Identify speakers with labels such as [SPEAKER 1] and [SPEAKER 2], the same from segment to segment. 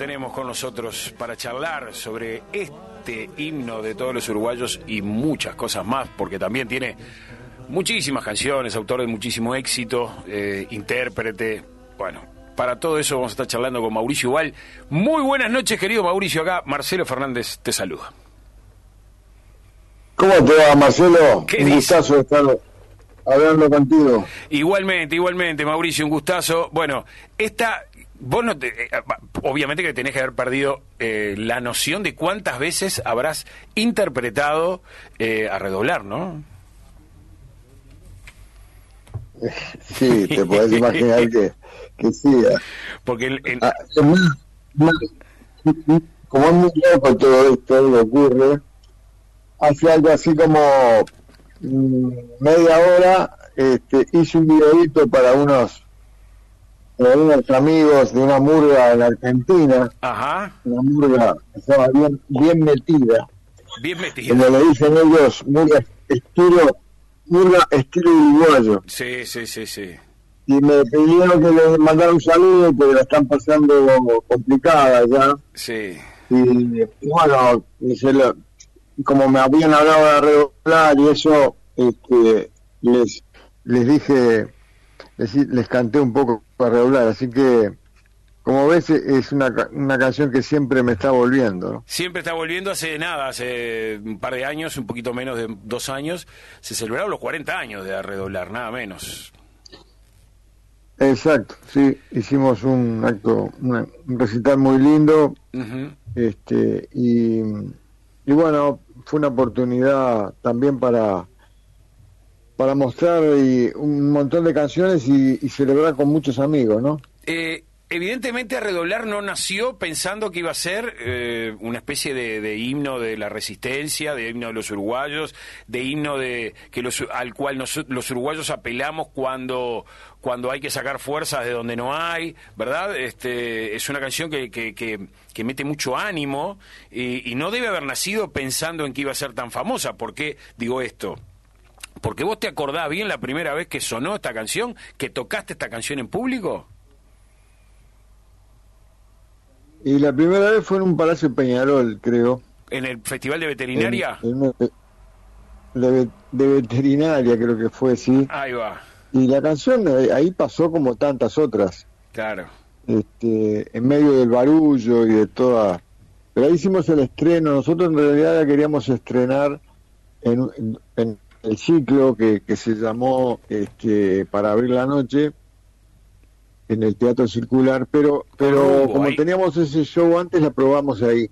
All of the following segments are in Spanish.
[SPEAKER 1] tenemos con nosotros para charlar sobre este himno de todos los uruguayos y muchas cosas más, porque también tiene muchísimas canciones, autor de muchísimo éxito, eh, intérprete, bueno. Para todo eso vamos a estar charlando con Mauricio Igual. Muy buenas noches, querido Mauricio. Acá Marcelo Fernández te saluda.
[SPEAKER 2] ¿Cómo te va, Marcelo? un gustazo estar hablando contigo.
[SPEAKER 1] Igualmente, igualmente, Mauricio, un gustazo. Bueno, esta, vos no te, eh, obviamente que tenés que haber perdido eh, la noción de cuántas veces habrás interpretado eh, a redoblar, ¿no?
[SPEAKER 2] Sí, te podés imaginar que, que sí.
[SPEAKER 1] Porque
[SPEAKER 2] ah, como es muy loco todo esto, lo ocurre, hace algo así como mm, media hora este, hice un videito para unos, unos amigos de una murga en Argentina.
[SPEAKER 1] Ajá.
[SPEAKER 2] Una murga que estaba bien, bien metida.
[SPEAKER 1] Bien metida.
[SPEAKER 2] Como le dicen ellos, murga estilo, murga estilo uruguayo.
[SPEAKER 1] Sí, sí, sí, sí.
[SPEAKER 2] Y me pidieron que les mandara un saludo porque la están pasando complicada ya.
[SPEAKER 1] Sí.
[SPEAKER 2] Y, bueno, se lo, como me habían hablado de redoblar y eso, este, les, les dije, les, canté un poco para redoblar, así que como ves, es una, una canción que siempre me está volviendo.
[SPEAKER 1] Siempre está volviendo hace nada, hace un par de años, un poquito menos de dos años, se celebraron los 40 años de redoblar, nada menos.
[SPEAKER 2] Exacto, sí, hicimos un acto, un recital muy lindo, este, y, y bueno, fue una oportunidad también para para mostrar un montón de canciones y, celebrar con muchos amigos, ¿no?
[SPEAKER 1] Eh, evidentemente redoblar no nació pensando que iba a ser eh, una especie de, himno de la resistencia, de himno de los uruguayos, de himno de que los, al cual los uruguayos apelamos cuando cuando hay que sacar fuerzas de donde no hay, ¿verdad? Este, es una canción que, que, que, mete mucho ánimo y, y, no debe haber nacido pensando en que iba a ser tan famosa. ¿Por qué digo esto? Porque vos te acordás bien la primera vez que sonó esta canción, que tocaste esta canción en público.
[SPEAKER 2] Y la primera vez fue en un Palacio Peñarol, creo.
[SPEAKER 1] ¿En el Festival de Veterinaria?
[SPEAKER 2] de, Veterinaria creo que fue, sí.
[SPEAKER 1] Ahí va.
[SPEAKER 2] Y la canción eh, ahí pasó como tantas otras.
[SPEAKER 1] Claro.
[SPEAKER 2] Este, en medio del barullo y de toda... Pero ahí hicimos el estreno, nosotros en realidad la queríamos estrenar en, el ciclo que, que se llamó este, Para abrir la noche, en el Teatro Circular, pero pero como teníamos ese show antes, la probamos ahí.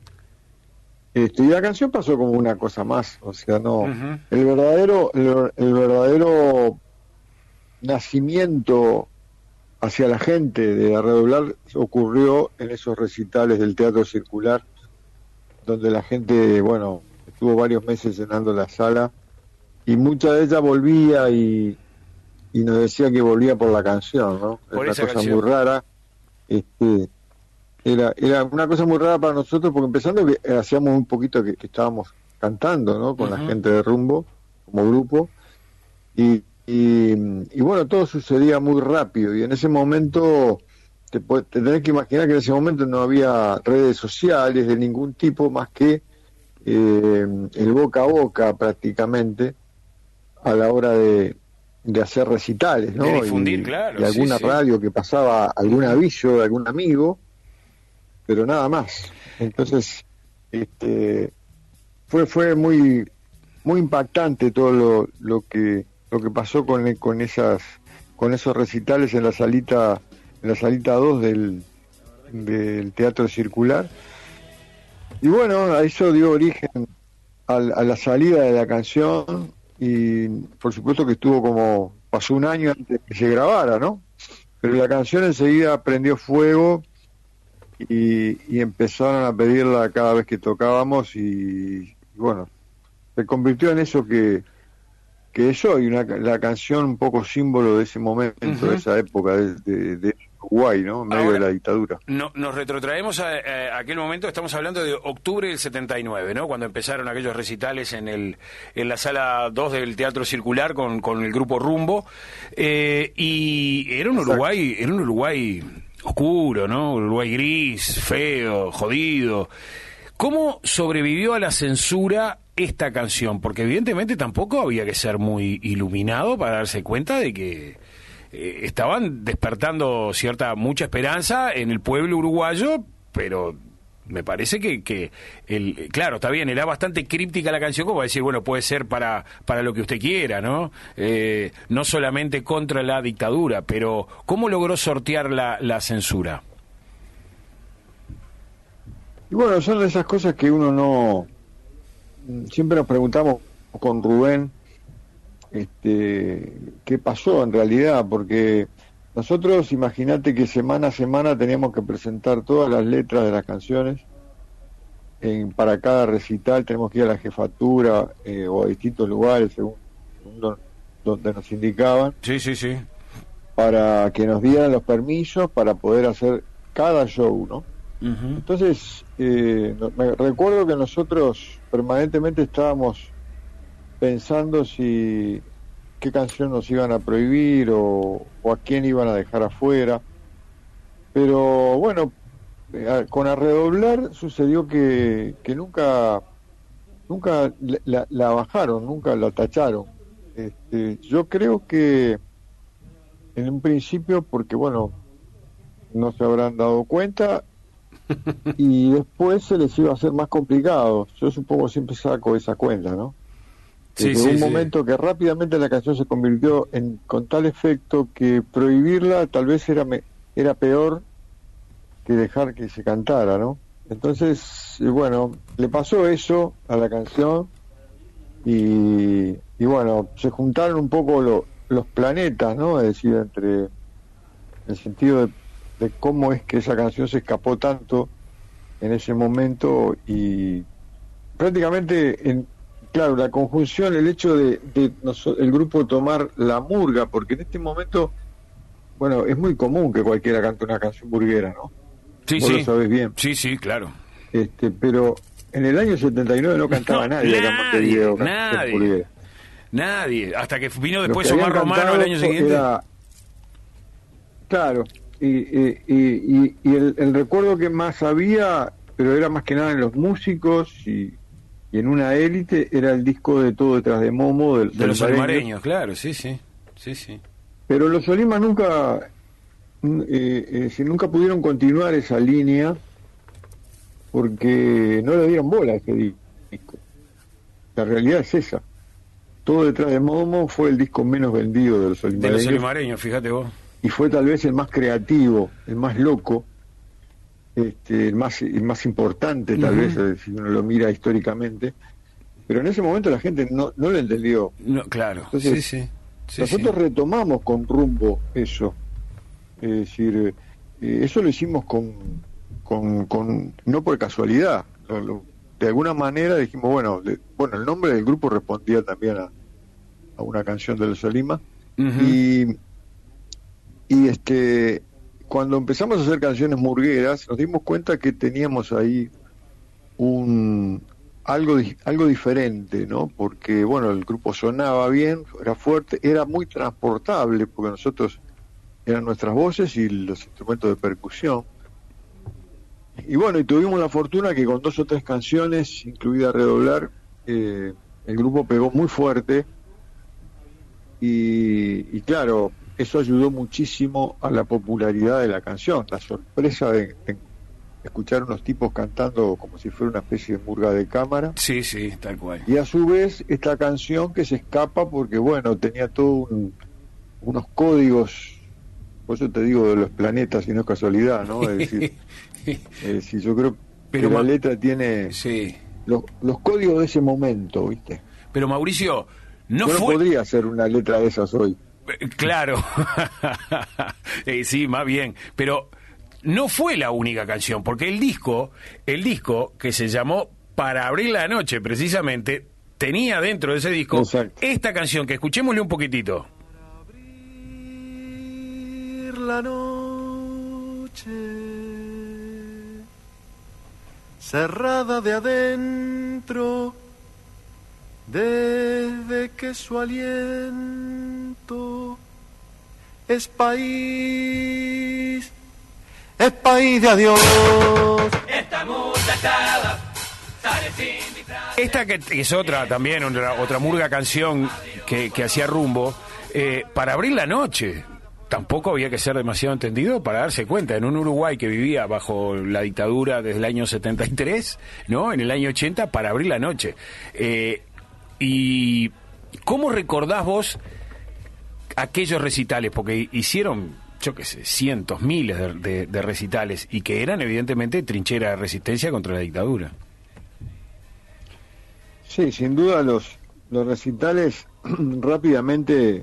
[SPEAKER 2] Este, y la canción pasó como una cosa más, o sea, no, el verdadero el, verdadero nacimiento hacia la gente de redoblar ocurrió en esos recitales del Teatro Circular, donde la gente, bueno, estuvo varios meses llenando la sala y mucha de ella volvía y, y nos decía que volvía por la canción, ¿no?
[SPEAKER 1] Por
[SPEAKER 2] una
[SPEAKER 1] cosa
[SPEAKER 2] muy rara. Este, era, era una cosa muy rara para nosotros porque empezando que hacíamos un poquito que, estábamos cantando, ¿no? Con la gente de Rumbo, como grupo. Y, y, bueno, todo sucedía muy rápido y en ese momento te, te tenés que imaginar que en ese momento no había redes sociales de ningún tipo más que eh, el boca a boca prácticamente a la hora de, de hacer recitales, ¿no?
[SPEAKER 1] De difundir, claro.
[SPEAKER 2] De alguna radio que pasaba algún aviso de algún amigo, pero nada más. Entonces, este, fue fue muy muy impactante todo lo, lo que lo que pasó con con esas con esos recitales en la salita en la salita 2 del del teatro circular y bueno eso dio origen a la salida de la canción y por supuesto que estuvo como, pasó un año antes que se grabara, ¿no? Pero la canción enseguida prendió fuego y, y empezaron a pedirla cada vez que tocábamos y, y bueno, se convirtió en eso que, que es hoy, una, la canción un poco símbolo de ese momento, de esa época, de, de- de Uruguay, ¿no? En medio
[SPEAKER 1] Ahora-
[SPEAKER 2] de la dictadura.
[SPEAKER 1] No, nos retrotraemos a, a aquel momento, estamos hablando de octubre del 79, ¿no? Cuando empezaron aquellos recitales en el en la sala 2 del Teatro Circular con, con el grupo Rumbo. Eh, y era un
[SPEAKER 2] Exacto.
[SPEAKER 1] Uruguay, era un Uruguay oscuro, ¿no? Un Uruguay gris, feo, jodido. ¿Cómo sobrevivió a la censura esta canción? Porque evidentemente tampoco había que ser muy iluminado para darse cuenta de que eh, estaban despertando cierta mucha esperanza en el pueblo uruguayo, pero me parece que, que el claro está bien era bastante críptica la canción como para decir bueno puede ser para para lo que usted quiera no Eh, no solamente contra la dictadura pero cómo logró sortear la, la censura
[SPEAKER 2] Y bueno, son de esas cosas que uno no... Siempre nos preguntamos con Rubén este, qué pasó en realidad, porque nosotros, imagínate que semana a semana teníamos que presentar todas las letras de las canciones en, para cada recital, tenemos que ir a la jefatura eh, o a distintos lugares según, según do- donde nos indicaban
[SPEAKER 1] sí sí sí
[SPEAKER 2] para que nos dieran los permisos para poder hacer cada show, ¿no? Entonces, eh, me recuerdo que nosotros permanentemente estábamos pensando si qué canción nos iban a prohibir o, o a quién iban a dejar afuera. Pero bueno, eh, a- con Arredoblar sucedió que, que nunca nunca la- la, la bajaron, nunca la tacharon. Este, yo creo que en un principio, porque bueno, no se habrán dado cuenta y después se les iba a hacer más complicado. Yo supongo siempre saco esa cuenta, ¿no?
[SPEAKER 1] Sí,
[SPEAKER 2] Desde
[SPEAKER 1] sí,
[SPEAKER 2] un
[SPEAKER 1] sí.
[SPEAKER 2] momento que rápidamente la canción se convirtió en con tal efecto que prohibirla tal vez era me- era peor que dejar que se cantara, ¿no? Entonces, eh, bueno, le pasó eso a la canción y, y bueno, se juntaron un poco lo- los planetas, ¿no? Es decir, entre el sentido de, de cómo es que esa canción se escapó tanto en ese momento y prácticamente, en, claro, la conjunción, el hecho de, el grupo tomar la murga, porque en este momento, bueno, es muy común que cualquiera cante una canción burguera, ¿no?
[SPEAKER 1] sí
[SPEAKER 2] Vos
[SPEAKER 1] sí
[SPEAKER 2] lo sabés bien.
[SPEAKER 1] sí sí claro
[SPEAKER 2] Este, pero en el año 79 no cantaba
[SPEAKER 1] No,
[SPEAKER 2] nadie en Montevideo
[SPEAKER 1] nadie, nadie.
[SPEAKER 2] burguera.
[SPEAKER 1] nadie hasta que vino después Omar Romano el año siguiente
[SPEAKER 2] era- Claro, y, y, y, y- y el, el recuerdo que más había, pero era más que nada en los músicos y, y en una élite, era el disco de Todo detrás de Momo, del,
[SPEAKER 1] de
[SPEAKER 2] del
[SPEAKER 1] los
[SPEAKER 2] Mareño.
[SPEAKER 1] olimareños claro sí sí sí sí
[SPEAKER 2] Pero los Olimas nunca, eh, eh, si nunca pudieron continuar esa línea porque no le dieron bola a ese disco. La realidad es esa. Todo detrás de Momo fue el disco menos vendido de los
[SPEAKER 1] de los
[SPEAKER 2] Olimareños
[SPEAKER 1] olimareños fíjate vos
[SPEAKER 2] y fue tal vez el más creativo, el más loco, este, el más el más importante tal vez si uno lo mira históricamente. Pero en ese momento la gente no, no lo entendió.
[SPEAKER 1] No, claro,
[SPEAKER 2] Entonces,
[SPEAKER 1] sí, sí. sí,
[SPEAKER 2] Nosotros retomamos con rumbo eso. Es decir, eh, eso lo hicimos con, con, con no por casualidad. Lo- lo- de alguna manera dijimos, bueno, bueno, el nombre del grupo respondía también a, a una canción de los Olima.
[SPEAKER 1] Ujú.
[SPEAKER 2] Y, y este cuando empezamos a hacer canciones murgueras, nos dimos cuenta que teníamos ahí un algo algo diferente, ¿no? Porque bueno, el grupo sonaba bien, era fuerte, era muy transportable porque nosotros eran nuestras voces y los instrumentos de percusión. Y bueno, y tuvimos la fortuna que con dos o tres canciones, incluida Redoblar, eh, el grupo pegó muy fuerte y, y claro, eso ayudó muchísimo a la popularidad de la canción, la sorpresa de, de escuchar unos tipos cantando como si fuera una especie de murga de cámara
[SPEAKER 1] Sí, sí, tal cual.
[SPEAKER 2] y a su vez esta canción que se escapa porque bueno, tenía todo un- unos códigos, por eso te digo de los planetas y no es casualidad, ¿no? Es decir, es decir, yo creo
[SPEAKER 1] Pero
[SPEAKER 2] que la letra tiene
[SPEAKER 1] sí.
[SPEAKER 2] los, los códigos de ese momento, ¿viste?
[SPEAKER 1] Pero Mauricio, no
[SPEAKER 2] yo no
[SPEAKER 1] fue...
[SPEAKER 2] podría hacer una letra de esas hoy.
[SPEAKER 1] Eh, Claro. Eh, sí, más bien. Pero no fue la única canción, porque el disco, el disco que se llamó Para abrir la noche, precisamente, tenía dentro de ese disco
[SPEAKER 2] Exacto.
[SPEAKER 1] esta canción, que escuchémosle un poquitito.
[SPEAKER 3] abrir la noche cerrada de adentro desde que su aliento es país es país de adiós
[SPEAKER 1] Esta que es otra también, otra, otra murga canción que, que hacía rumbo, eh, para abrir la noche. Tampoco había que ser demasiado entendido para darse cuenta. En un Uruguay que vivía bajo la dictadura desde el año 73, ¿no? En el año 80, para abrir la noche. Eh, ¿Y cómo recordás vos aquellos recitales? Porque hicieron, yo qué sé, cientos, miles de, de- de recitales y que eran evidentemente trinchera de resistencia contra la dictadura.
[SPEAKER 2] Sí, sin duda los, los recitales rápidamente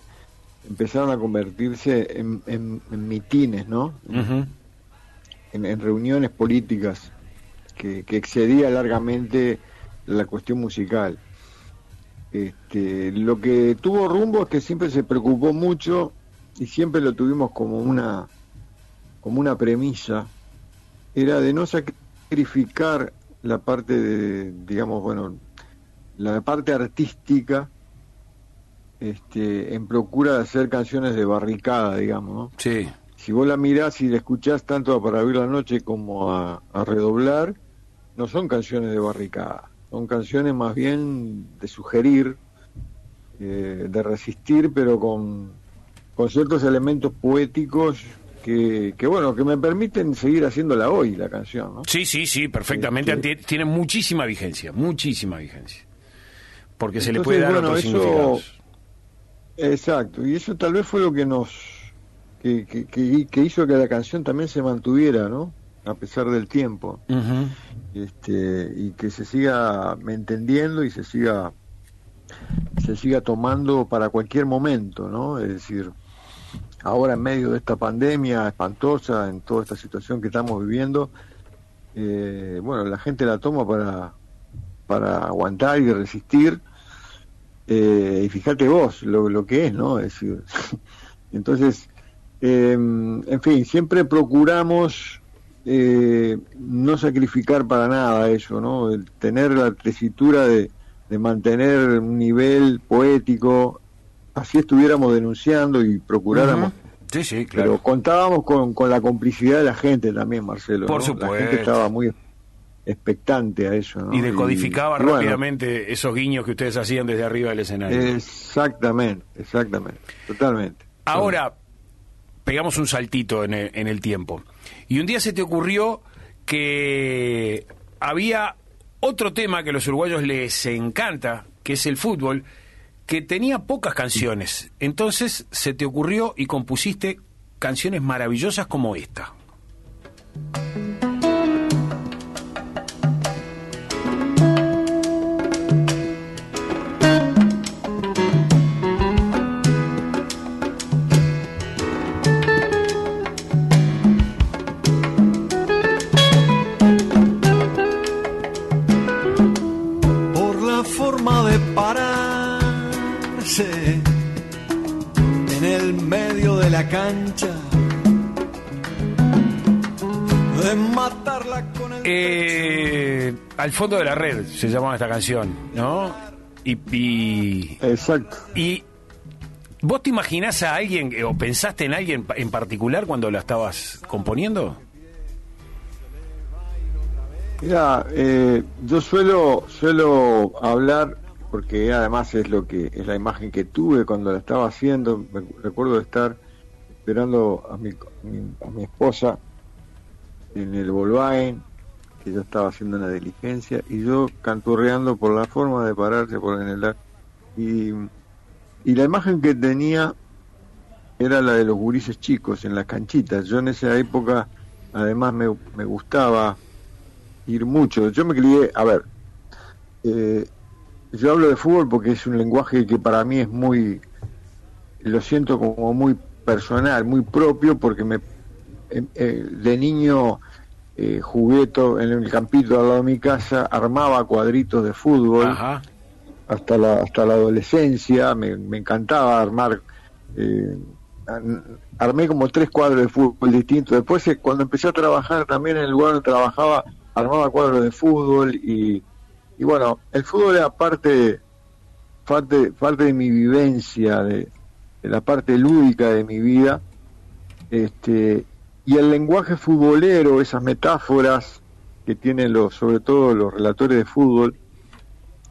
[SPEAKER 2] empezaron a convertirse en, en- en mitines, ¿no? En, en reuniones políticas que, que excedía largamente la cuestión musical. Este, lo que tuvo rumbo es que siempre se preocupó mucho y siempre lo tuvimos como una como una premisa era de no sacrificar la parte de digamos bueno la parte artística este, en procura de hacer canciones de barricada, digamos, ¿no?
[SPEAKER 1] Sí.
[SPEAKER 2] Si vos la mirás y la escuchás tanto a Para Abrir la Noche como a, a Redoblar, no son canciones de barricada, son canciones más bien de sugerir, eh, de resistir, pero con, con ciertos elementos poéticos que, que, bueno, que me permiten seguir haciéndola hoy, la canción, ¿no?
[SPEAKER 1] Sí, sí, sí, perfectamente.
[SPEAKER 2] Este-
[SPEAKER 1] Ti- Tiene muchísima vigencia, muchísima vigencia. Porque se le puede dar
[SPEAKER 2] bueno,
[SPEAKER 1] otros
[SPEAKER 2] eso-
[SPEAKER 1] significados.
[SPEAKER 2] Exacto, y eso tal vez fue lo que nos que- que hizo que la canción también se mantuviera, ¿no? A pesar del tiempo, este, y que se siga entendiendo y se siga se siga tomando para cualquier momento, ¿no? Es decir, ahora en medio de esta pandemia espantosa, en toda esta situación que estamos viviendo, eh, bueno, la gente la toma para para aguantar y resistir eh, y fíjate vos lo, lo que es, ¿no? Es decir, entonces, eh, en fin, siempre procuramos eh, no sacrificar para nada eso, ¿no? El tener la tesitura de, de mantener un nivel poético, así estuviéramos denunciando y procuráramos.
[SPEAKER 1] Sí, sí,
[SPEAKER 2] Pero
[SPEAKER 1] claro.
[SPEAKER 2] contábamos con, con la complicidad de la gente también, Marcelo.
[SPEAKER 1] Por
[SPEAKER 2] ¿no?
[SPEAKER 1] supuesto.
[SPEAKER 2] La gente estaba muy expectante a eso, ¿no?
[SPEAKER 1] Y decodificaba
[SPEAKER 2] y bueno,
[SPEAKER 1] rápidamente esos guiños que ustedes hacían desde arriba del escenario.
[SPEAKER 2] Exactamente, exactamente, totalmente.
[SPEAKER 1] Ahora, pegamos un saltito en el, en el tiempo. Y un día se te ocurrió que había otro tema que a los uruguayos les encanta, que es el fútbol, que tenía pocas canciones. Entonces se te ocurrió y compusiste canciones maravillosas como esta. Al fondo de la red se llamaba esta canción, ¿no? Y, y,
[SPEAKER 2] Exacto.
[SPEAKER 1] y vos te imaginás a alguien eh, o pensaste en alguien en particular cuando la estabas componiendo?
[SPEAKER 2] Mira, eh, yo suelo suelo hablar porque además es lo que es la imagen que tuve cuando la estaba haciendo. Me recuerdo estar esperando a mi, a mi, a mi esposa en el Volkswagen, que yo estaba haciendo una diligencia y yo canturreando por la forma de pararse por en el y y la imagen que tenía era la de los gurises chicos en las canchitas. Yo en esa época además me, me gustaba ir mucho. Yo me crié, a ver, eh, yo hablo de fútbol porque es un lenguaje que para mí es muy, lo siento como muy personal, muy propio, porque me, de niño eh, jugueto en el campito al lado de mi casa, armaba cuadritos de fútbol hasta la hasta la adolescencia, me, encantaba armar, eh, armé como tres cuadros de fútbol distintos. Después eh, cuando empecé a trabajar también en el lugar donde trabajaba, armaba cuadros de fútbol y, y bueno, el fútbol era parte, parte, parte de mi vivencia, de, de la parte lúdica de mi vida. Este, y el lenguaje futbolero, esas metáforas que tienen los, sobre todo los relatores de fútbol,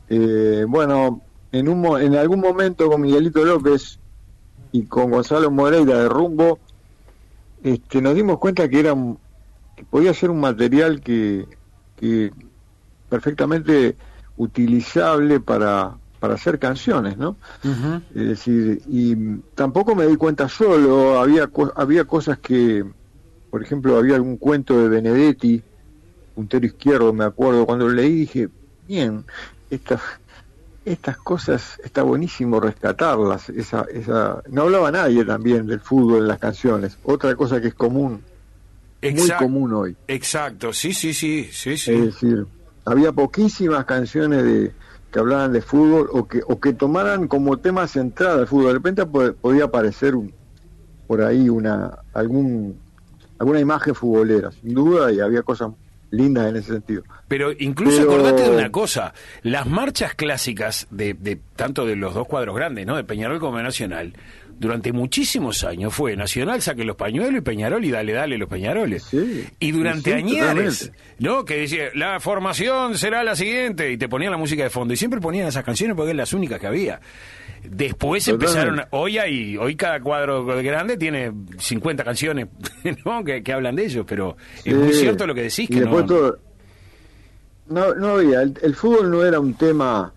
[SPEAKER 2] eh, bueno, en, un, en algún momento con Miguelito López y con Gonzalo Moreira de Rumbo, este, nos dimos cuenta que era que podía ser un material que, que perfectamente utilizable para, para hacer canciones, ¿no? Es decir, y tampoco me di cuenta solo, había, había cosas que, por ejemplo, había algún cuento de Benedetti, puntero izquierdo, me acuerdo, cuando lo leí dije, bien, estas estas cosas está buenísimo rescatarlas. Esa, esa... No hablaba nadie también del fútbol en las canciones. Otra cosa que es común, muy común hoy.
[SPEAKER 1] Exacto, sí, sí, sí, sí, sí.
[SPEAKER 2] Es decir, había poquísimas canciones de que hablaban de fútbol o que o que tomaran como tema central el fútbol. De repente podía aparecer un, por ahí una algún alguna imagen futbolera, sin duda, y había cosas lindas en ese sentido.
[SPEAKER 1] Pero incluso acordate de una cosa, las marchas clásicas de, de, tanto de los dos cuadros grandes, ¿no? De Peñarol como de Nacional, durante muchísimos años fue Nacional saque los pañuelos y Peñarol y dale dale los Peñaroles. y durante años, ¿no? Que decía, la formación será la siguiente y te ponían la música de fondo y siempre ponían esas canciones porque eran las únicas que había. Después empezaron, hoy hay, hoy cada cuadro grande tiene 50 canciones ¿no? que, hablan de ellos, pero es muy cierto lo que decís. Que
[SPEAKER 2] no... no, no había, el, fútbol no era un tema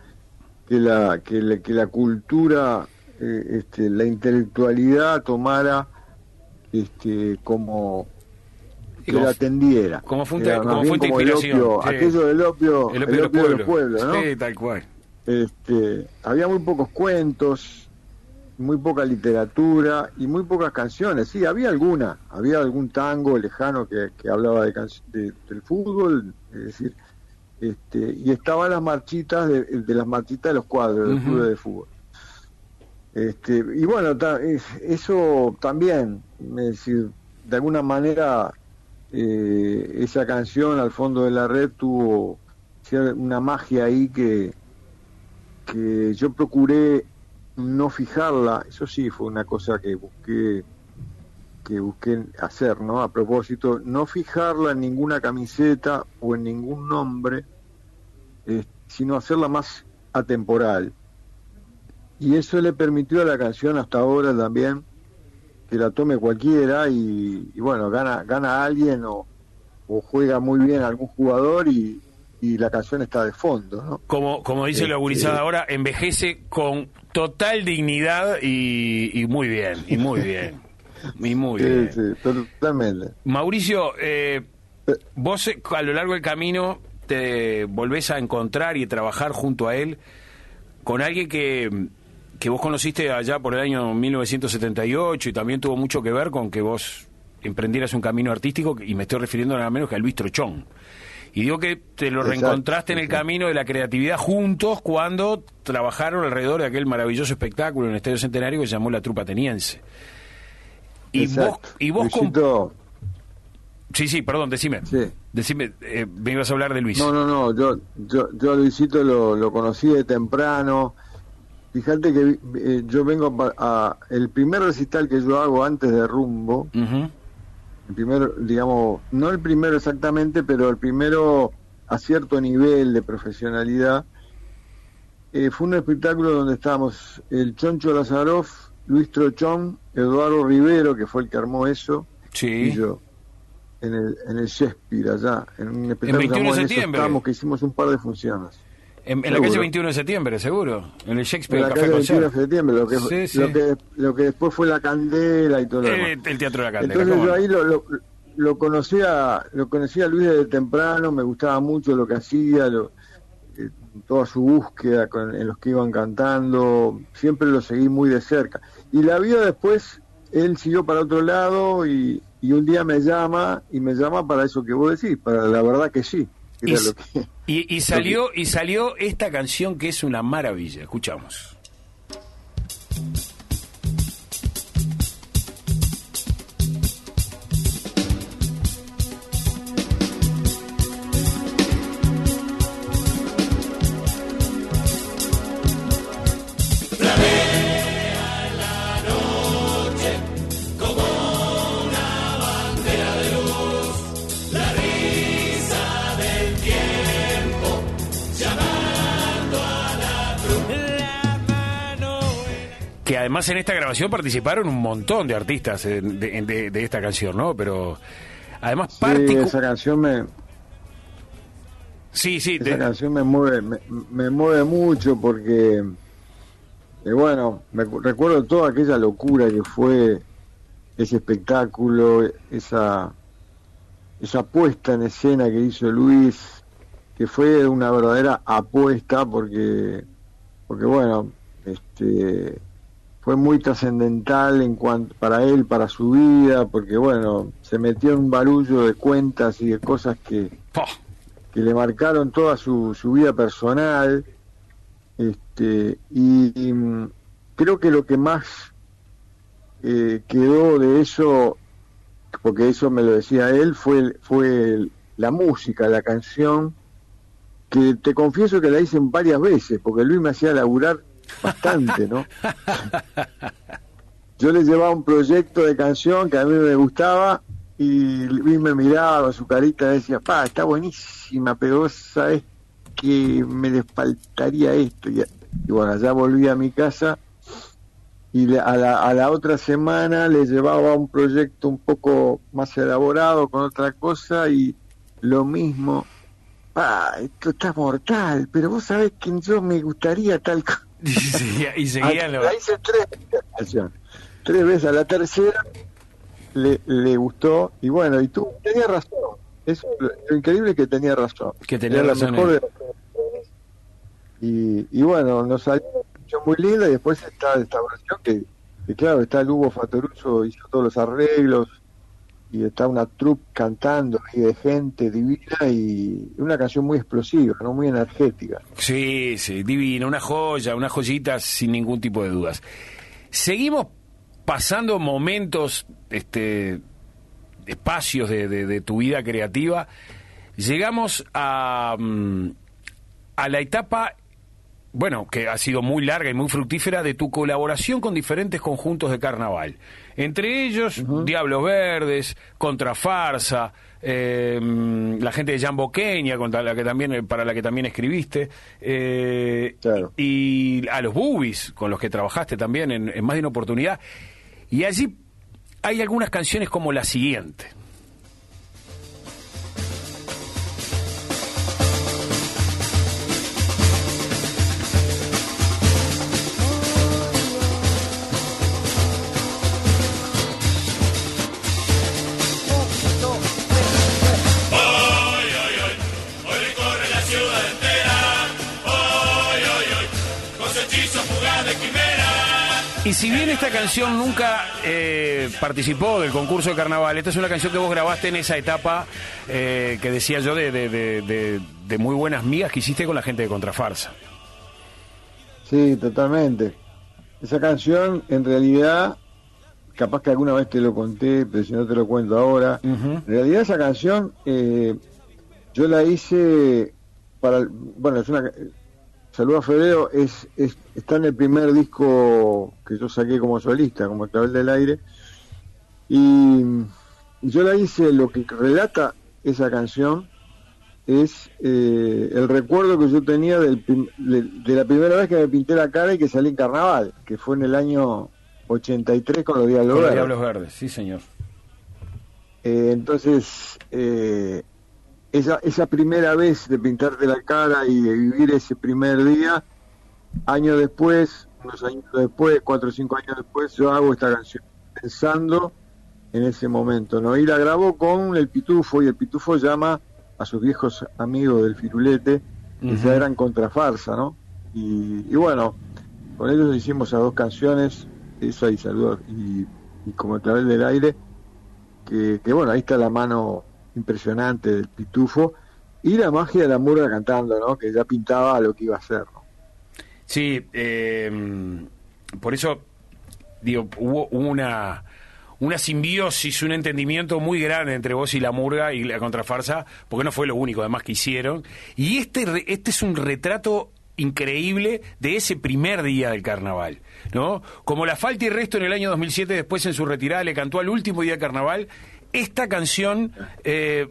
[SPEAKER 2] que la, que, la, que la cultura, eh, este, la intelectualidad tomara este, como que la atendiera.
[SPEAKER 1] Como fuente, como fuente de inspiración.
[SPEAKER 2] Aquello del opio, el opio, del pueblo, ¿no?
[SPEAKER 1] Sí, tal cual.
[SPEAKER 2] Este, había muy pocos cuentos, muy poca literatura y muy pocas canciones. Sí, había alguna, había algún tango lejano que, hablaba de, del fútbol, es decir, este, y estaban las marchitas de, las marchitas de los cuadros del fútbol de fútbol. Este, y bueno, eso también, es decir, de alguna manera eh, esa canción al fondo de la red tuvo una magia ahí que, que yo procuré no fijarla, eso sí fue una cosa que busqué que busqué hacer, ¿no? A propósito, no fijarla en ninguna camiseta o en ningún nombre, eh, sino hacerla más atemporal. Y eso le permitió a la canción hasta ahora también que la tome cualquiera y, bueno, gana gana alguien o, o juega muy bien algún jugador y, y la canción está de fondo. ¿no?
[SPEAKER 1] Como, como dice la este, gurizada ahora, envejece con total dignidad y, muy bien, y muy bien. Y muy bien.
[SPEAKER 2] Sí, totalmente.
[SPEAKER 1] Mauricio, eh, vos eh, a lo largo del camino te volvés a encontrar y a trabajar junto a él con alguien que, que vos conociste allá por el año 1978 y también tuvo mucho que ver con que vos emprendieras un camino artístico y me estoy refiriendo nada menos que a Luis Trochón. Y digo que te lo reencontraste en el camino de la creatividad juntos cuando trabajaron alrededor de aquel maravilloso espectáculo en el Estadio Centenario que se llamó La Trupa Ateniense. Y vos, y vos Sí, sí, perdón, decime. Sí. Decime, eh, me ibas a hablar de Luis.
[SPEAKER 2] No, no, no, yo, yo, yo a Luisito lo, lo conocí de temprano. Fíjate que eh, yo vengo a, El primer recital que yo hago antes de Rumbo, el primero, digamos, no el primero exactamente, pero el primero a cierto nivel de profesionalidad, eh, fue un espectáculo donde estábamos el Choncho Lazaroff, Luis Trochón, Eduardo Rivero, que fue el que armó eso,
[SPEAKER 1] sí.
[SPEAKER 2] y yo, en el, en el Shakespeare, allá, en un
[SPEAKER 1] espectáculo
[SPEAKER 2] en
[SPEAKER 1] de septiembre.
[SPEAKER 2] que hicimos un par de funciones.
[SPEAKER 1] En, la calle 21 de septiembre, seguro. En el Shakespeare.
[SPEAKER 2] En la calle 21 de septiembre, lo que, Lo, que, lo que después fue la Candela y todo lo
[SPEAKER 1] demás. El, Teatro de la Candela.
[SPEAKER 2] Entonces yo ahí lo, lo, lo, conocía, lo conocía Luis desde temprano, me gustaba mucho lo que hacía, lo, eh, toda su búsqueda con, en los que iban cantando, siempre lo seguí muy de cerca. Y la vida después él siguió para otro lado y, y un día me llama y me llama para eso que vos decís, para la verdad que sí.
[SPEAKER 1] Y, y salió y salió esta canción que es una maravilla. Escuchamos. Que además en esta grabación participaron un montón de artistas de, de- de esta canción, ¿no? Pero además
[SPEAKER 2] Sí,
[SPEAKER 1] particu-
[SPEAKER 2] esa canción me,
[SPEAKER 1] Sí, sí,
[SPEAKER 2] esa
[SPEAKER 1] te-
[SPEAKER 2] canción me mueve, me, me mueve mucho porque, eh, bueno, me cu- recuerdo toda aquella locura que fue ese espectáculo, esa, esa puesta en escena que hizo Luis, que fue una verdadera apuesta porque, porque bueno, este, fue muy trascendental en cuanto para él, para su vida, porque bueno, se metió en un barullo de cuentas y de cosas que que le marcaron toda su, su vida personal este y, y, mm, creo que lo que más eh, quedó de eso porque eso me lo decía él fue fue la música la canción que te confieso que la hice varias veces porque Luis me hacía laburar bastante no yo le llevaba un proyecto de canción que a mí me gustaba y Luis me miraba, su carita decía, pa, está buenísima, pero vos sabés que me le faltaría esto. Y, y bueno, ya volví a mi casa y a, la, a la otra semana le llevaba un proyecto un poco más elaborado con otra cosa y lo mismo, pa, esto está mortal, pero vos sabés que yo me gustaría tal cosa.
[SPEAKER 1] Y seguía- y seguían los-
[SPEAKER 2] La hice tres veces la. Tres veces a la tercera le, le gustó y bueno, y tú tenía razón. Es, lo, increíble que tenía razón.
[SPEAKER 1] Que tenía
[SPEAKER 2] Era la
[SPEAKER 1] razón
[SPEAKER 2] mejor
[SPEAKER 1] él.
[SPEAKER 2] de- y, y bueno, nos salió una canción muy linda y después está esta versión que, que claro, está el Hugo Fatoruso, hizo todos los arreglos y está una troupe cantando y de gente divina y una canción muy explosiva, no muy energética.
[SPEAKER 1] Sí, sí, divino, una joya, una joyita sin ningún tipo de dudas. Seguimos pasando momentos, este, espacios de, de- de tu vida creativa. Llegamos a, mm, a la etapa, bueno, que ha sido muy larga y muy fructífera, de tu colaboración con diferentes conjuntos de carnaval. Entre ellos, Diablos Verdes, Contrafarsa, eh, la gente de Jambo Kenia, contra la que también, para la que también escribiste, eh,
[SPEAKER 2] Claro.
[SPEAKER 1] y a los Boobies, con los que trabajaste también en, en más de una oportunidad. Y allí hay algunas canciones como la siguiente. Y si bien esta canción nunca eh, participó del concurso de carnaval, esta es una canción que vos grabaste en esa etapa eh, que decía yo de, de- de- de- de muy buenas migas que hiciste con la gente de Contrafarsa.
[SPEAKER 2] Sí, totalmente. Esa canción, en realidad, capaz que alguna vez te lo conté, pero si no te lo cuento ahora. En realidad esa canción eh, yo la hice para, el- bueno, es una, Saludo a es, es, está en el primer disco que yo saqué como solista, como Clavel del Aire. Y yo la hice, lo que relata esa canción es eh, el recuerdo que yo tenía del de, de la primera vez que me pinté la cara y que salí en carnaval, que fue en el año 83 con los Diablos Verdes.
[SPEAKER 1] Diablos Verdes, sí señor.
[SPEAKER 2] Eh, entonces, eh, esa, esa primera vez de pintarte la cara y de vivir ese primer día, años después, unos años después, cuatro o cinco años después, yo hago esta canción pensando en ese momento, ¿no? Y la grabó con el Pitufo y el Pitufo llama a sus viejos amigos del Firulete, que ya eran contrafarsa, ¿no? Y, y bueno, con ellos hicimos a dos canciones, esa y Saludos, y, y como el clavel del aire, que, que bueno, ahí está la mano impresionante del pitufo y la magia de la murga cantando, ¿no? Que ya pintaba lo que iba a ser.
[SPEAKER 1] Sí, eh, por eso, digo, hubo una, una simbiosis, un entendimiento muy grande entre vos y la murga y la contrafarsa, porque no fue lo único además que hicieron. Y este, este es un retrato increíble de ese primer día del carnaval, ¿no? Como la falta y resto en el año 2007, después en su retirada le cantó al último día del carnaval, esta canción eh,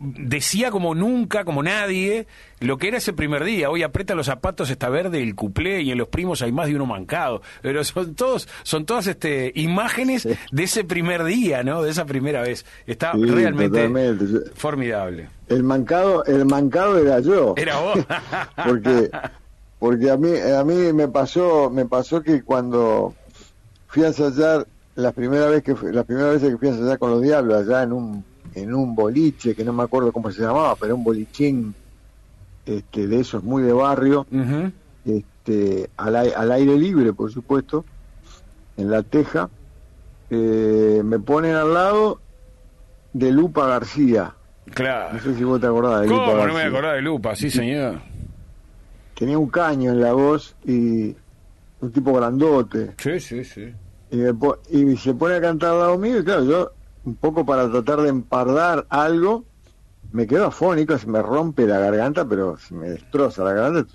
[SPEAKER 1] decía como nunca, como nadie, lo que era ese primer día. Hoy aprieta los zapatos, está verde el cuplé y en los primos hay más de uno mancado. Pero son todos, son todas este, imágenes de ese primer día, ¿no? De esa primera vez. Está
[SPEAKER 2] Sí,
[SPEAKER 1] realmente
[SPEAKER 2] totalmente.
[SPEAKER 1] Formidable.
[SPEAKER 2] El mancado, el mancado era yo.
[SPEAKER 1] Era vos.
[SPEAKER 2] porque porque a mí a mí me pasó me pasó que cuando fui a ensayar la primera vez que la primera vez que fui a ensayar con los diablos allá en un en un boliche que no me acuerdo cómo se llamaba pero un bolichín este de esos muy de barrio este al, al aire libre por supuesto en la teja eh, me ponen al lado de Lupa García
[SPEAKER 1] Claro.
[SPEAKER 2] no sé si vos te acordás de Lupa
[SPEAKER 1] ¿Cómo no me
[SPEAKER 2] García.
[SPEAKER 1] acordaba de Lupa? Sí, señor.
[SPEAKER 2] tenía un caño en la voz y un tipo grandote
[SPEAKER 1] Sí, sí, sí.
[SPEAKER 2] Y, me po- y se pone a cantar al lado mío y claro yo un poco para tratar de empardar algo me quedo afónico se me rompe la garganta pero se me destroza la garganta.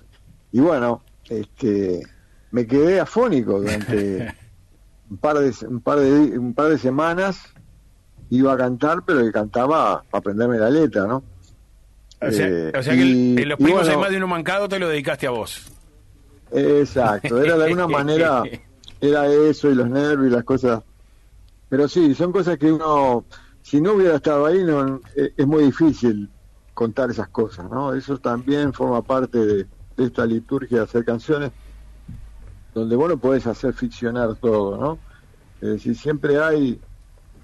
[SPEAKER 2] Y bueno este me quedé afónico durante un par de un par de un par de semanas iba a cantar pero que cantaba para aprenderme la letra no
[SPEAKER 1] O sea,
[SPEAKER 2] Eh,
[SPEAKER 1] o sea que
[SPEAKER 2] y-
[SPEAKER 1] en los primos
[SPEAKER 2] bueno,
[SPEAKER 1] hay más de uno mancado, te lo dedicaste a vos.
[SPEAKER 2] Exacto, era de alguna manera, era eso y los nervios y las cosas. Pero sí, son cosas que uno, si no hubiera estado ahí, no es, es muy difícil contar esas cosas, ¿no? Eso también forma parte de, de esta liturgia de hacer canciones, donde vos no podés hacer ficcionar todo, ¿no? Es decir, siempre hay.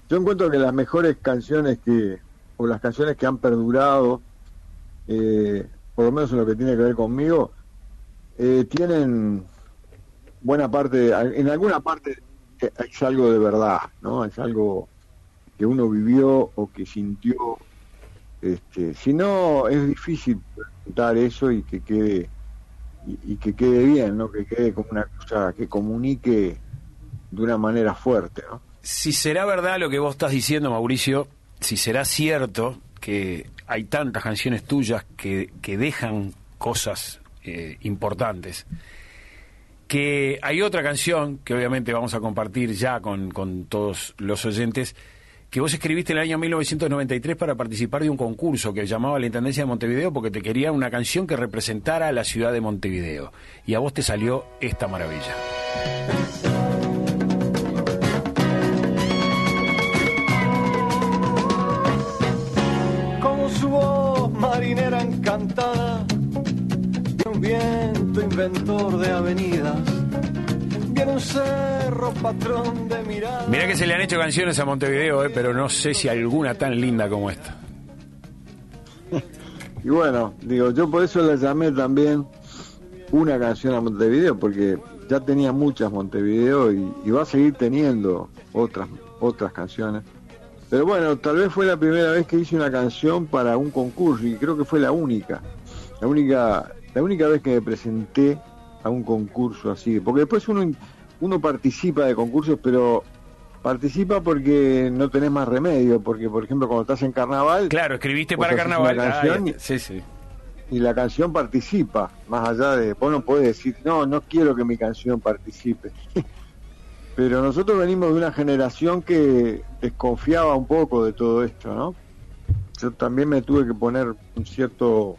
[SPEAKER 2] Yo encuentro que las mejores canciones que, o las canciones que han perdurado, eh, por lo menos en lo que tiene que ver conmigo, eh, tienen buena parte, en alguna parte eh, es algo de verdad, ¿no? Es algo que uno vivió o que sintió. Este, si no, es difícil presentar eso y que quede y, que quede bien, ¿no? Que quede como una cosa que comunique de una manera fuerte, ¿no?
[SPEAKER 1] Si será verdad lo que vos estás diciendo, Mauricio, si será cierto que hay tantas canciones tuyas que, que dejan cosas eh, importantes, que hay otra canción que obviamente vamos a compartir ya con, con todos los oyentes, que vos escribiste en el año 1993 para participar de un concurso que llamaba la Intendencia de Montevideo porque te quería una canción que representara a la ciudad de Montevideo. Y a vos te salió esta maravilla.
[SPEAKER 3] Inventor de avenidas, viene un cerro patrón de mirada.
[SPEAKER 1] Mirá que se le han hecho canciones a Montevideo, eh, pero no sé si alguna tan linda como esta.
[SPEAKER 2] Y bueno, digo, yo por eso le llamé también una canción a Montevideo, porque ya tenía muchas Montevideo y, y va a seguir teniendo otras, otras canciones. Pero bueno, tal vez fue la primera vez que hice una canción para un concurso y creo que fue la única. La única, la única vez que me presenté a un concurso así. Porque después uno, uno participa de concursos, pero participa porque no tenés más remedio. Porque, por ejemplo, cuando estás en carnaval,
[SPEAKER 1] Claro, escribiste para carnaval.
[SPEAKER 2] canción
[SPEAKER 1] Ah, sí, sí.
[SPEAKER 2] y la canción participa, más allá de, vos no podés decir, no, no quiero que mi canción participe. Pero nosotros venimos de una generación que desconfiaba un poco de todo esto, ¿no? Yo también me tuve que poner un cierto,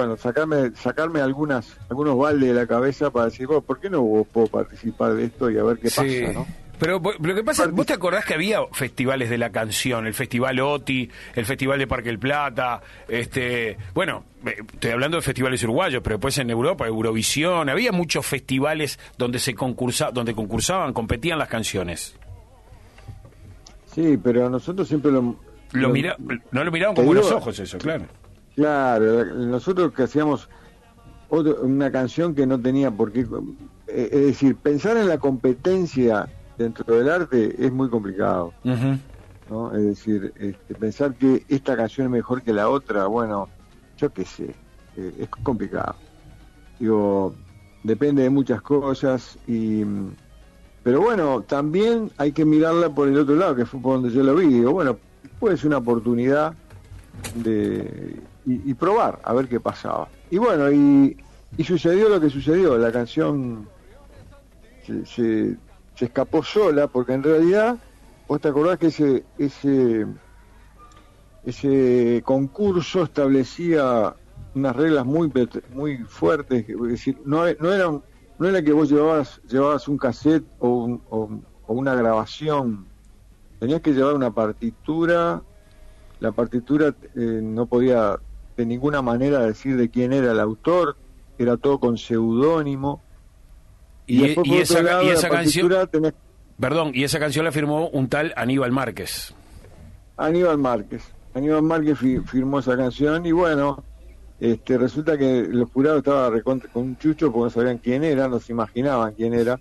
[SPEAKER 2] bueno, sacarme, sacarme algunas, algunos baldes de la cabeza para decir, bueno, ¿por qué no vos puedo participar de esto y a ver qué
[SPEAKER 1] Sí.
[SPEAKER 2] pasa, ¿no?
[SPEAKER 1] Pero lo que pasa, vos te acordás que había festivales de la canción, el Festival OTI, el Festival de Parque El Plata, este, bueno, eh, estoy hablando de festivales uruguayos, pero después en Europa, Eurovisión, había muchos festivales donde se concursa, donde concursaban, competían las canciones.
[SPEAKER 2] Sí, pero nosotros siempre lo...
[SPEAKER 1] Lo mira, no lo miraban con buenos ojos eso, claro.
[SPEAKER 2] Claro, nosotros que hacíamos otro- una canción que no tenía por qué, eh, es decir, pensar en la competencia dentro del arte es muy complicado. ¿no? Es decir, este, pensar que esta canción es mejor que la otra, bueno, yo qué sé, eh, es complicado. Digo, depende de muchas cosas y pero bueno, también hay que mirarla por el otro lado, que fue por donde yo lo vi. Digo, bueno, puede ser una oportunidad de y, probar a ver qué pasaba. Y bueno, y, sucedió lo que sucedió. La canción se, se, escapó sola porque en realidad, vos te acordás que ese ese ese concurso establecía unas reglas muy muy fuertes, es decir, no, no eran no era que vos llevabas, llevabas un cassette o, una grabación, tenías que llevar una partitura, la partitura eh, no podía de ninguna manera decir de quién era el autor, era todo con seudónimo.
[SPEAKER 1] Y, esa, canción, perdón, y esa canción la firmó un tal Aníbal Márquez.
[SPEAKER 2] Aníbal Márquez, Aníbal Márquez firmó esa canción y bueno, este, resulta que los jurados estaban con un chucho porque no sabían quién era, no se imaginaban quién era.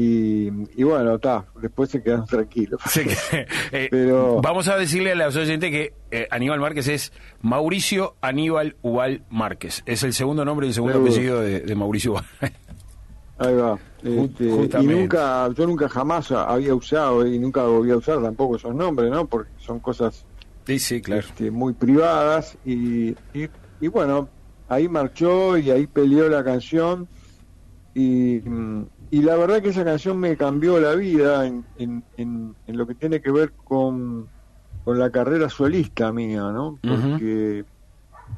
[SPEAKER 2] Y, bueno, está, después se quedaron tranquilos.
[SPEAKER 1] Eh, Pero... Vamos a decirle a los oyentes que eh, Aníbal Márquez es Mauricio Aníbal Ubal Márquez. Es el segundo nombre y el segundo apellido de, Mauricio Ubal.
[SPEAKER 2] Ahí va. Este, y nunca, yo nunca jamás había usado y nunca voy a usar tampoco esos nombres, ¿no? Porque son cosas
[SPEAKER 1] sí, sí, claro.
[SPEAKER 2] Este, muy privadas y y bueno, ahí marchó y ahí peleó la canción y, y la verdad que esa canción me cambió la vida en, en, en, lo que tiene que ver con, con la carrera solista mía, ¿no? Porque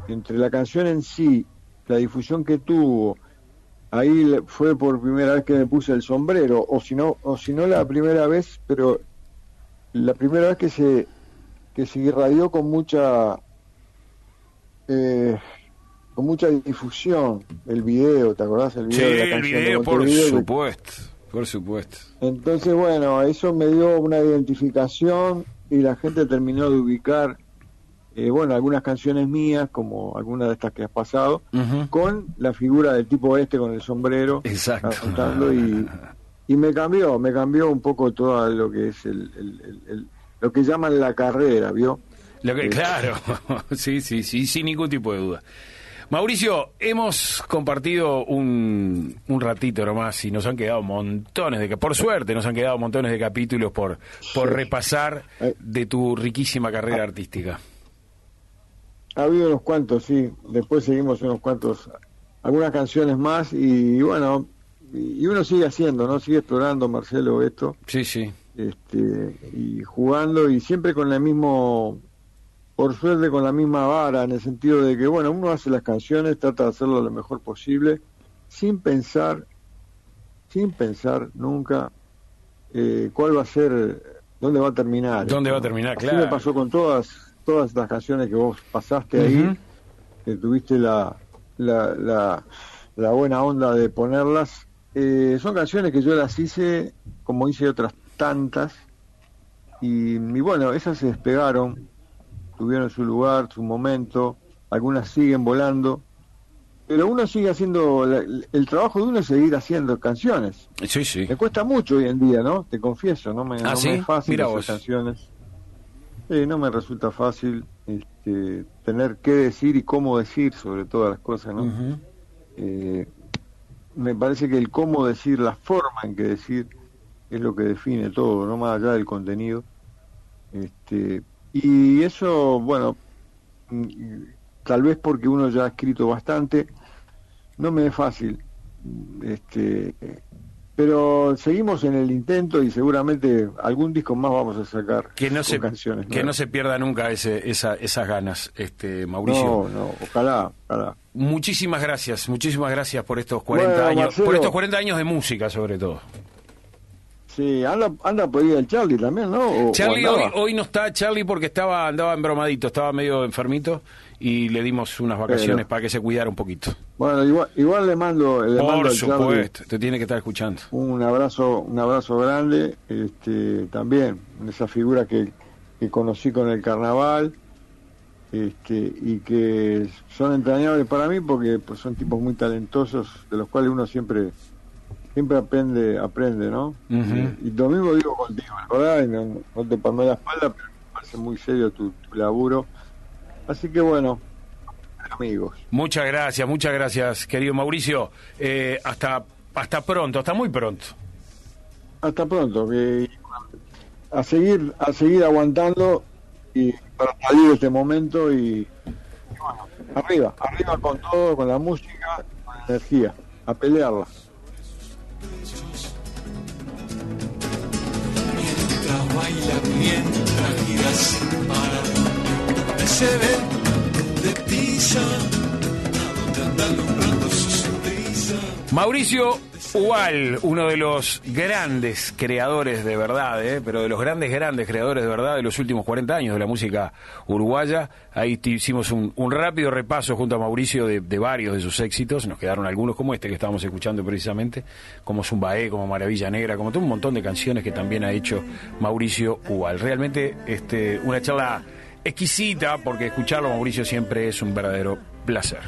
[SPEAKER 2] entre la canción en sí, la difusión que tuvo, ahí fue por primera vez que me puse el sombrero, o si no, o si no la primera vez, pero la primera vez que se que se irradió con mucha eh, con mucha difusión el video, ¿te acordás?
[SPEAKER 1] El video de la canción el video, por supuesto, por supuesto.
[SPEAKER 2] Entonces, bueno, eso me dio una identificación y la gente terminó de ubicar, eh, bueno, algunas canciones mías, como algunas de estas que has pasado, con la figura del tipo este con el sombrero.
[SPEAKER 1] Exacto.
[SPEAKER 2] Y, y me cambió, me cambió un poco todo lo que es el, lo que llaman la carrera, ¿vio?
[SPEAKER 1] Lo que, claro, sí, sí, sí, sin ningún tipo de duda. Mauricio, hemos compartido un, un ratito nomás y nos han quedado montones de por suerte nos han quedado montones de capítulos por por repasar eh. de tu riquísima carrera artística.
[SPEAKER 2] Ha habido unos cuantos, sí. Después seguimos unos cuantos, algunas canciones más y, bueno, y uno sigue haciendo, ¿no? Sigue explorando, Marcelo, esto.
[SPEAKER 1] Sí, sí.
[SPEAKER 2] Este, y jugando y siempre con el mismo por suerte con la misma vara, en el sentido de que, bueno, uno hace las canciones, trata de hacerlo lo mejor posible, sin pensar, sin pensar nunca eh, cuál va a ser, dónde va a terminar.
[SPEAKER 1] ¿Dónde va a terminar?
[SPEAKER 2] Así
[SPEAKER 1] claro.
[SPEAKER 2] me pasó con todas, todas estas canciones que vos pasaste ahí, que tuviste la, la, la, buena onda de ponerlas. Eh, son canciones que yo las hice como hice otras tantas, y, y bueno, esas se despegaron tuvieron su lugar, su momento, algunas siguen volando, pero uno sigue haciendo, el trabajo de uno es seguir haciendo canciones.
[SPEAKER 1] Sí, sí.
[SPEAKER 2] Me cuesta mucho hoy en día, ¿no? Te confieso, no me,
[SPEAKER 1] ¿Ah,
[SPEAKER 2] es fácil hacer canciones. no me resulta fácil este, tener qué decir y cómo decir sobre todas las cosas, ¿no? Eh, me parece que el cómo decir, la forma en que decir, es lo que define todo, no más allá del contenido. Este, y eso, bueno, mm, tal vez porque uno ya ha escrito bastante, no me es fácil. Este, pero seguimos en el intento y seguramente algún disco más vamos a sacar
[SPEAKER 1] que no se
[SPEAKER 2] canciones
[SPEAKER 1] que no se pierda nunca ese, esa, esas ganas este Mauricio.
[SPEAKER 2] No no ojalá, ojalá.
[SPEAKER 1] Muchísimas gracias muchísimas gracias por estos 40 años por estos 40 años de música sobre todo
[SPEAKER 2] Sí, anda, anda por ahí el Charlie también, ¿no?
[SPEAKER 1] Charlie hoy, no está Charlie porque estaba andaba embromadito, estaba medio enfermito y le dimos unas vacaciones para que se cuidara un poquito.
[SPEAKER 2] Bueno, igual, igual le mando, le
[SPEAKER 1] por supuesto, te tiene que estar escuchando.
[SPEAKER 2] Un abrazo, un abrazo grande, este, también esa figura que, que conocí con el carnaval, este, y que son entrañables para mí porque pues, son tipos muy talentosos de los cuales uno siempre siempre aprende, aprende, ¿no? y, lo mismo digo contigo, ¿verdad? Y no, te palmé la espalda, pero me parece muy serio tu, laburo. Así que bueno, amigos.
[SPEAKER 1] Muchas gracias, muchas gracias, querido Mauricio. Eh, hasta, hasta pronto, hasta muy pronto.
[SPEAKER 2] Hasta pronto, que a seguir, a seguir aguantando y para salir de este momento y, bueno, arriba, arriba con todo, con la música, con la energía, a pelearla.
[SPEAKER 3] Mientras baila, mientras gira sin parar, se ve de pisa, a donde anda alumbrando su sonrisa.
[SPEAKER 1] Mauricio Ual, uno de los grandes creadores de verdad, ¿eh? pero de los grandes, grandes creadores de verdad de los últimos 40 años de la música uruguaya. Ahí hicimos un, rápido repaso junto a Mauricio de, varios de sus éxitos. Nos quedaron algunos como este que estábamos escuchando precisamente, como Zumbaé, como Maravilla Negra, como todo un montón de canciones que también ha hecho Mauricio Ual. Realmente este, una charla exquisita porque escucharlo Mauricio siempre es un verdadero placer.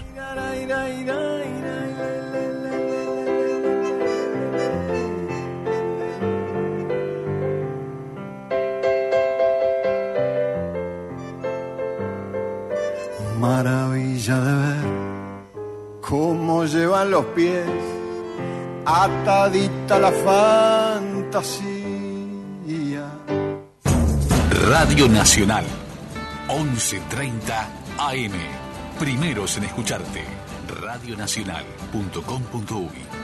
[SPEAKER 3] Maravilla de ver cómo llevan los pies atadita la fantasía.
[SPEAKER 4] Radio Nacional, 11.30 AM. Primeros en escucharte. Radionacional.com.uy